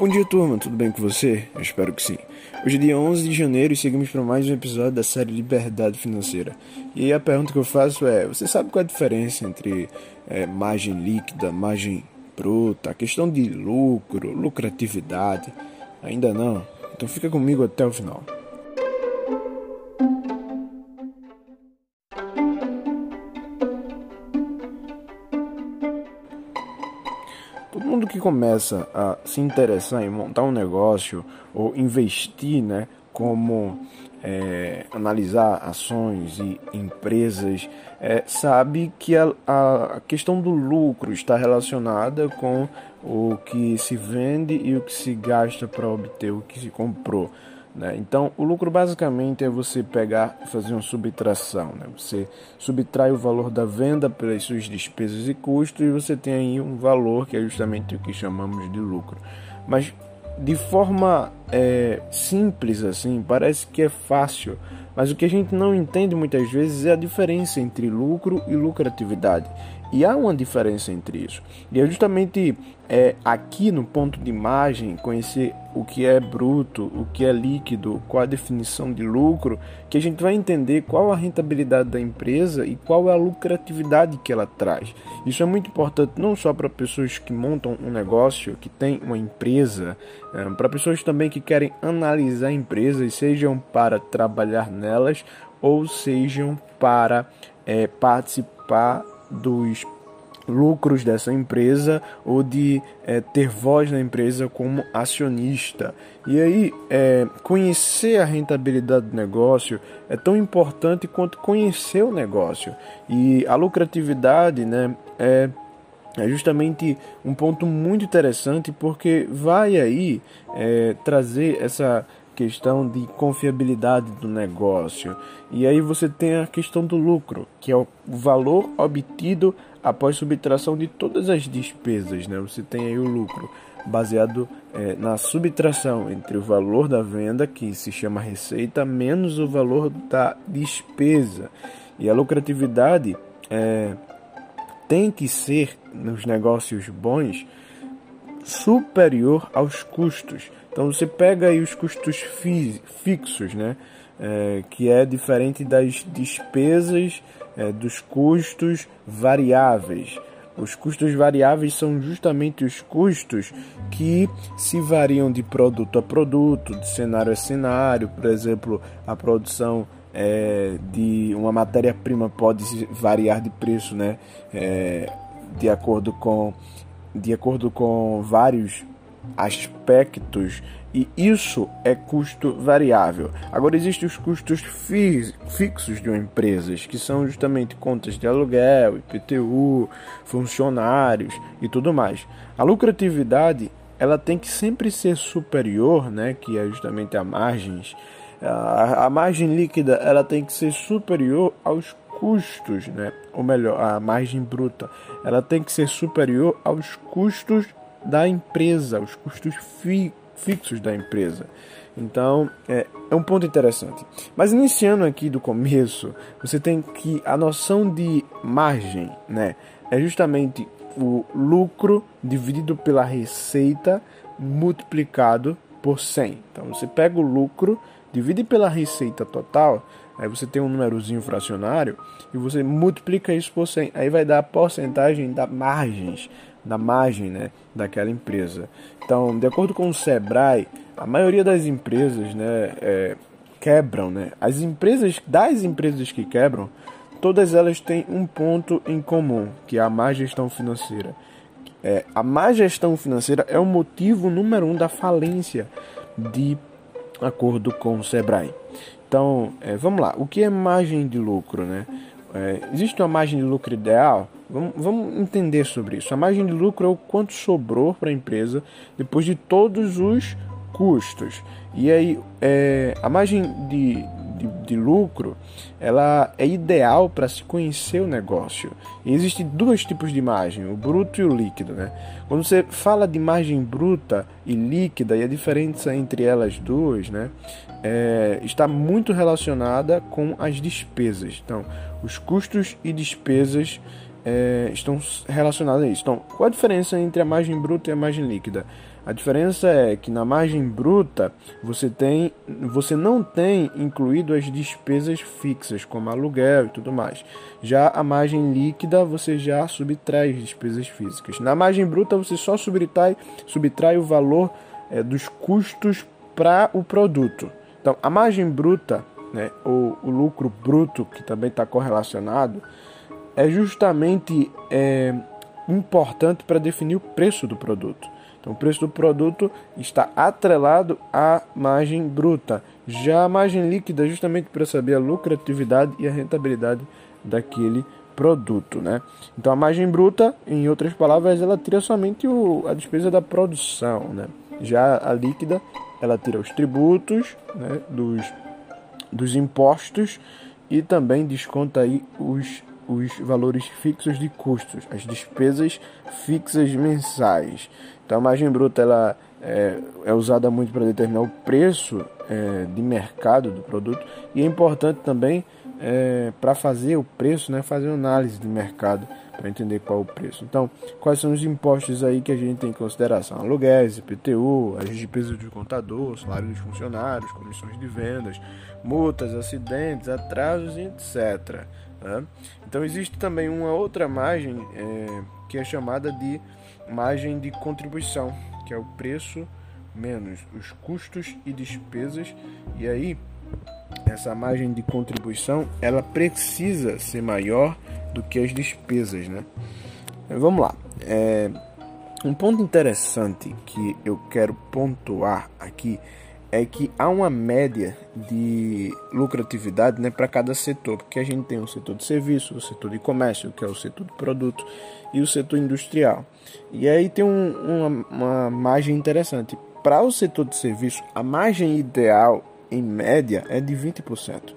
Bom dia, turma, tudo bem com você? Eu espero que sim. Hoje é dia 11 de janeiro e seguimos para mais um episódio da série Liberdade Financeira. E aí a pergunta que eu faço é: você sabe qual é a diferença entre é, margem líquida, margem bruta, a questão de lucro, lucratividade? Ainda não? Então fica comigo até o final. Começa a se interessar em montar um negócio ou investir, né, como é, analisar ações e empresas, é, sabe que a, a questão do lucro está relacionada com o que se vende e o que se gasta para obter o que se comprou. Né? Então, o lucro basicamente é você pegar e fazer uma subtração. Né? Você subtrai o valor da venda pelas suas despesas e custos e você tem aí um valor que é justamente o que chamamos de lucro. Mas de forma é, simples assim, parece que é fácil, mas o que a gente não entende muitas vezes é a diferença entre lucro e lucratividade. E há uma diferença entre isso. E é justamente é, aqui no ponto de imagem, conhecer o que é bruto, o que é líquido, qual a definição de lucro, que a gente vai entender qual a rentabilidade da empresa e qual é a lucratividade que ela traz. Isso é muito importante não só para pessoas que montam um negócio, que têm uma empresa, é, para pessoas também que querem analisar empresas, sejam para trabalhar nelas ou sejam para é, participar dos lucros dessa empresa ou de é, ter voz na empresa como acionista. E aí, é, conhecer a rentabilidade do negócio é tão importante quanto conhecer o negócio. E a lucratividade né, é, é justamente um ponto muito interessante porque vai aí é, trazer essa questão de confiabilidade do negócio. E aí você tem a questão do lucro, que é o valor obtido após subtração de todas as despesas. Né? Você tem aí o lucro baseado é, na subtração entre o valor da venda, que se chama receita, menos o valor da despesa. E a lucratividade é, tem que ser, nos negócios bons, superior aos custos. Então você pega aí os custos fixos, né? É, que é diferente das despesas é, dos custos variáveis. Os custos variáveis são justamente os custos que se variam de produto a produto, de cenário a cenário. Por exemplo, a produção é, de uma matéria-prima pode variar de preço, né? É, de acordo com de acordo com vários aspectos e isso é custo variável. Agora existem os custos fixos de uma empresa, que são justamente contas de aluguel, IPTU, funcionários e tudo mais. A lucratividade ela tem que sempre ser superior, né, que é justamente a margens. A, a margem líquida ela tem que ser superior aos custos, né? Ou melhor, a margem bruta, ela tem que ser superior aos custos da empresa, os custos fi fixos da empresa. Então, é, é, um ponto interessante. Mas iniciando aqui do começo, você tem que a noção de margem, né, é justamente o lucro dividido pela receita multiplicado por 100. Então, você pega o lucro, divide pela receita total, aí você tem um númerozinho fracionário e você multiplica isso por 100. Aí vai dar a porcentagem da margens da margem né, daquela empresa. Então, de acordo com o Sebrae, a maioria das empresas né, é, quebram. Né? As empresas, das empresas que quebram, todas elas têm um ponto em comum, que é a má gestão financeira. É, a má gestão financeira é o motivo número um da falência, de acordo com o Sebrae. Então, é, vamos lá. O que é margem de lucro, né? É, existe uma margem de lucro ideal? Vamos, vamos, entender sobre isso. A margem de lucro é o quanto sobrou para a empresa depois de todos os custos. E aí, é, a margem de, de, de, lucro ela é ideal para se conhecer o negócio. E existem dois tipos de margem, o bruto e o líquido. Né? Quando você fala de margem bruta e líquida, e a diferença entre elas duas né, é, está muito relacionada com as despesas. Então, os custos e despesas é, estão relacionadas a isso. Então, qual a diferença entre a margem bruta e a margem líquida? A diferença é que na margem bruta você tem, você não tem incluído as despesas fixas, como aluguel e tudo mais. Já a margem líquida você já subtrai as despesas físicas. Na margem bruta você só subtrai, subtrai o valor é, dos custos para o produto. Então a margem bruta, né, ou o lucro bruto que também está correlacionado, é justamente é, importante para definir o preço do produto. Então, o preço do produto está atrelado à margem bruta. Já a margem líquida, justamente para saber a lucratividade e a rentabilidade daquele produto, né? Então, a margem bruta, em outras palavras, ela tira somente o, a despesa da produção, né? Já a líquida, ela tira os tributos, né? Dos, dos impostos e também desconta aí os os valores fixos de custos, as despesas fixas mensais. Então a margem bruta ela é, é usada muito para determinar o preço é, de mercado do produto e é importante também é, para fazer o preço, né, fazer análise de mercado para entender qual é o preço. Então, quais são os impostos aí que a gente tem em consideração? Aluguéis, IPTU, as despesas de contador, salário dos funcionários, comissões de vendas, multas, acidentes, atrasos, etc. Né? Então existe também uma outra margem é, que é chamada de margem de contribuição, que é o preço menos os custos e despesas. E aí essa margem de contribuição ela precisa ser maior do que as despesas, né? Vamos lá. É, um ponto interessante que eu quero pontuar aqui é que há uma média de lucratividade né, para cada setor, porque a gente tem o setor de serviço, o setor de comércio, que é o setor de produto, e o setor industrial. E aí tem um, uma, uma margem interessante. Para o setor de serviço, a margem ideal, em média, é de 20%.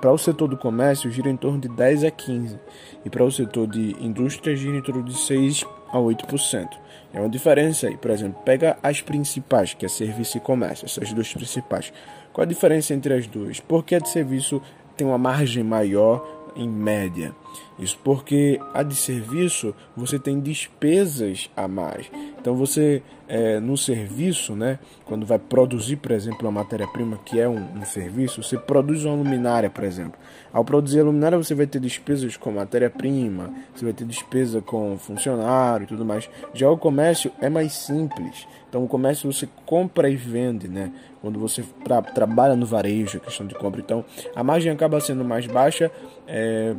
Para o setor do comércio, gira em torno de 10 a 15%. E para o setor de indústria, gira em torno de 6 a 8%. É uma diferença aí. Por exemplo, pega as principais, que é serviço e comércio, essas duas principais. Qual a diferença entre as duas? Porque a de serviço tem uma margem maior em média. Isso porque a de serviço você tem despesas a mais. Então você é, no serviço, né, quando vai produzir, por exemplo, uma matéria-prima que é um, um, serviço, você produz uma luminária, por exemplo. Ao produzir a luminária você vai ter despesas com matéria-prima, você vai ter despesa com funcionário e tudo mais. Já o comércio é mais simples. Então o comércio você compra e vende, né? Quando você tra trabalha no varejo, questão de compra, então a margem acaba sendo mais baixa. É,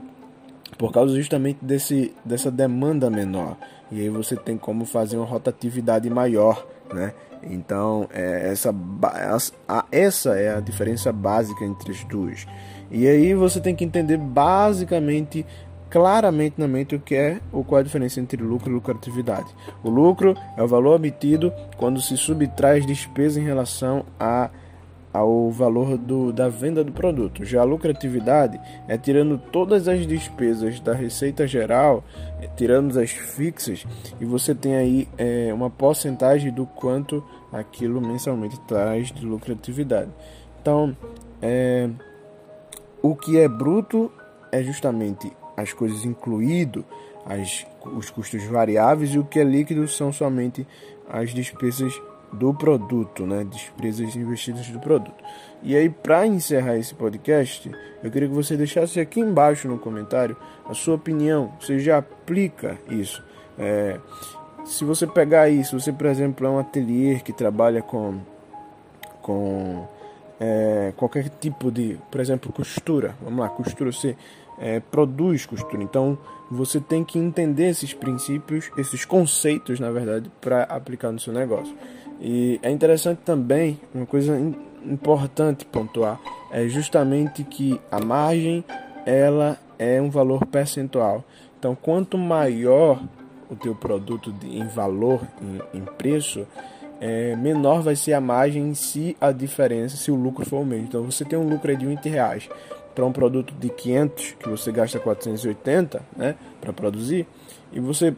por causa justamente desse, dessa demanda menor. E aí você tem como fazer uma rotatividade maior, né? Então, é, essa, essa é a diferença básica entre as duas. E aí você tem que entender basicamente, claramente na mente, o que é ou qual é a diferença entre lucro e lucratividade. O lucro é o valor obtido quando se subtrai as despesas em relação a ao valor do, da venda do produto. Já a lucratividade é tirando todas as despesas da receita geral, é, tirando as fixas, e você tem aí é, uma porcentagem do quanto aquilo mensalmente traz de lucratividade. Então, é, o que é bruto é justamente as coisas incluído, as, os custos variáveis, e o que é líquido são somente as despesas do produto, né? Despesas investidas do produto. E aí, para encerrar esse podcast, eu queria que você deixasse aqui embaixo no comentário a sua opinião. Você já aplica isso? É, se você pegar isso, você, por exemplo, é um ateliê que trabalha com, com é, qualquer tipo de, por exemplo, costura. Vamos lá, costura. Você é, produz costura. Então, você tem que entender esses princípios, esses conceitos, na verdade, para aplicar no seu negócio. E é interessante também, uma coisa importante pontuar, é justamente que a margem ela é um valor percentual. Então, quanto maior o teu produto em valor, em, em preço, é, menor vai ser a margem se a diferença, se o lucro for o mesmo. Então, você tem um lucro de 20 reais para um produto de 500 que você gasta 480, né, para produzir, e você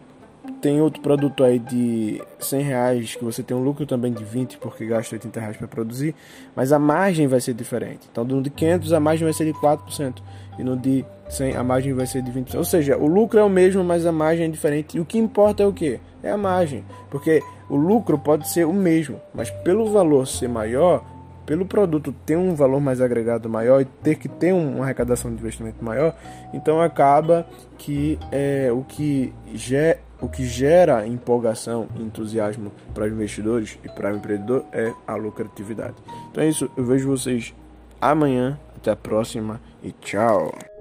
tem outro produto aí de 100 reais que você tem um lucro também de 20 porque gasta 80 reais para produzir, mas a margem vai ser diferente. Então, no de 500 a margem vai ser de 4% e no de 100 a margem vai ser de 20%. Ou seja, o lucro é o mesmo, mas a margem é diferente. E o que importa é o que? É a margem, porque o lucro pode ser o mesmo, mas pelo valor ser maior, pelo produto ter um valor mais agregado maior e ter que ter uma arrecadação de investimento maior, então acaba que é, o, que gera, o que gera empolgação e entusiasmo para os investidores e para o empreendedor é a lucratividade. Então é isso, eu vejo vocês amanhã, até a próxima e tchau!